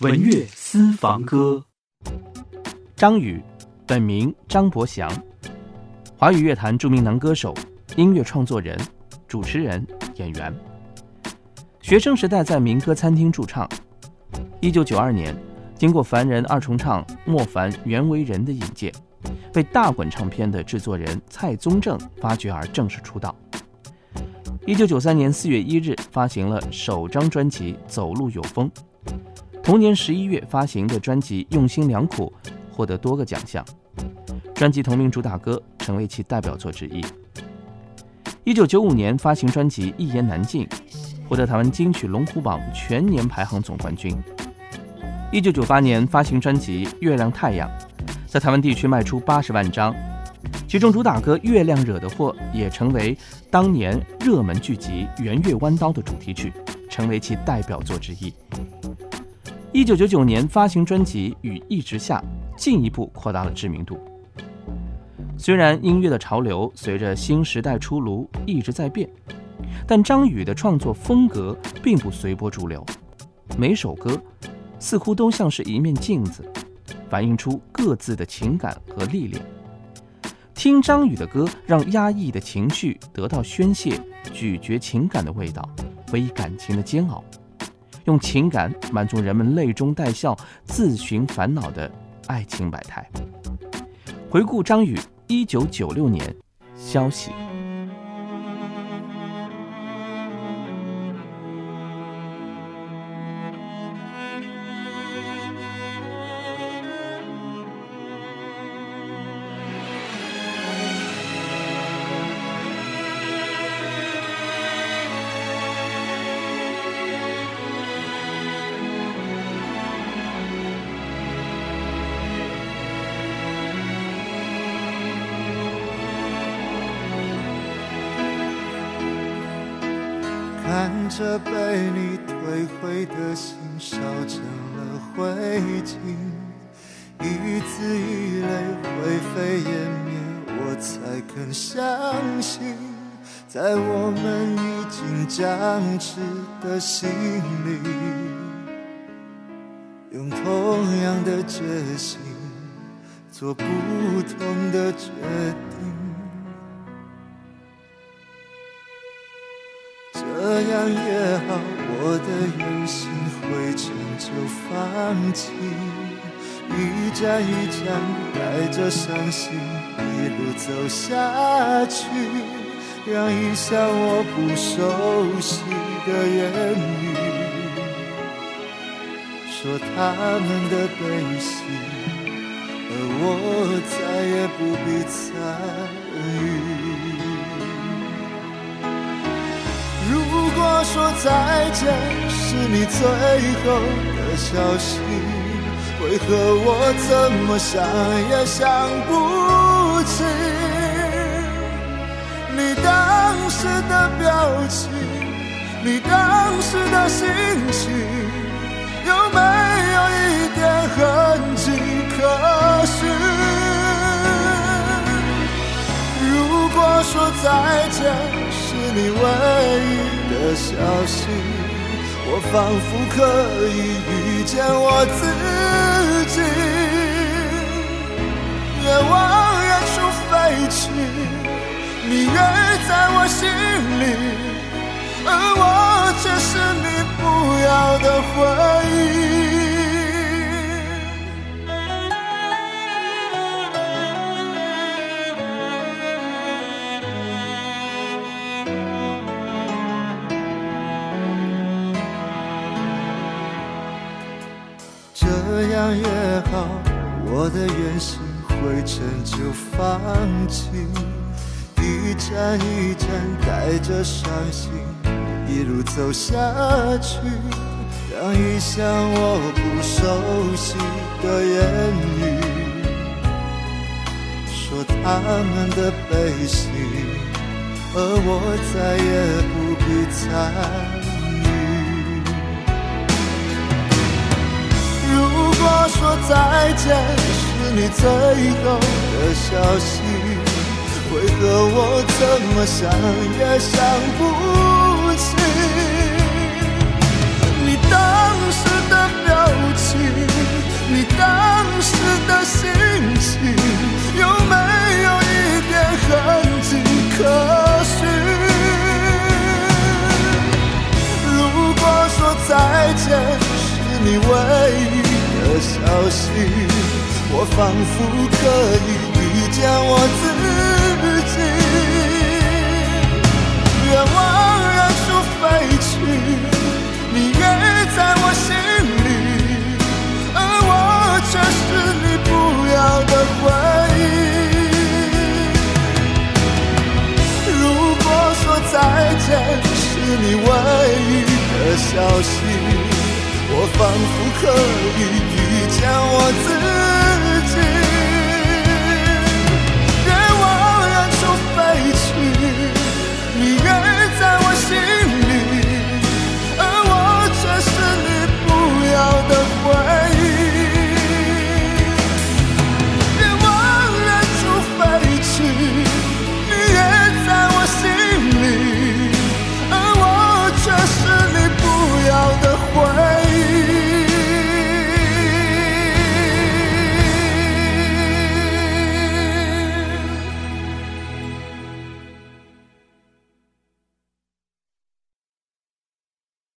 文乐私房歌。张宇，本名张伯祥，华语乐坛著名男歌手、音乐创作人、主持人、演员。学生时代在民歌餐厅驻唱。一九九二年，经过凡人二重唱莫凡、袁惟仁的引荐，被大滚唱片的制作人蔡宗正发掘而正式出道。一九九三年四月一日发行了首张专辑《走路有风》，同年十一月发行的专辑《用心良苦》获得多个奖项，专辑同名主打歌成为其代表作之一。一九九五年发行专辑《一言难尽》，获得台湾金曲龙虎榜全年排行总冠军。一九九八年发行专辑《月亮太阳》，在台湾地区卖出八十万张。其中主打歌《月亮惹的祸》也成为当年热门剧集《圆月弯刀》的主题曲，成为其代表作之一。一九九九年发行专辑《雨一直下》，进一步扩大了知名度。虽然音乐的潮流随着新时代出炉一直在变，但张宇的创作风格并不随波逐流，每首歌似乎都像是一面镜子，反映出各自的情感和历练。听张宇的歌，让压抑的情绪得到宣泄，咀嚼情感的味道，回忆感情的煎熬，用情感满足人们泪中带笑、自寻烦恼的爱情百态。回顾张宇一九九六年，消息。这被你摧毁的心烧成了灰烬，一字一泪灰飞烟灭，我才肯相信，在我们已经僵持的心里，用同样的决心做不同的决定。这样也好，我的原心灰尘就放弃，一站一站带着伤心一路走下去，让一向我不熟悉的言语，说他们的悲喜，而我再也不必参与。果说再见是你最后的消息，为何我怎么想也想不起？你当时的表情，你当时的心情，有没说再见。是你唯一的消息，我仿佛可以遇见我自己。愿往远处飞去，你约在我心里，而我却是你不要的回忆。这样也好，我的原心灰尘就放弃，一站一站带着伤心一路走下去，让一向我不熟悉的言语，说他们的悲喜，而我再也不必参。如果说再见是你最后的消息，为何我怎么想也想不清？你当时的表情，你当时的心情，有没有一点痕迹可寻？如果说再见是你唯一。消息，我仿佛可以遇见我自己。愿望燃处飞去，你也在我心里，而我却是你不要的回忆。如果说再见是你唯一的消息。我仿佛可以遇见我自己。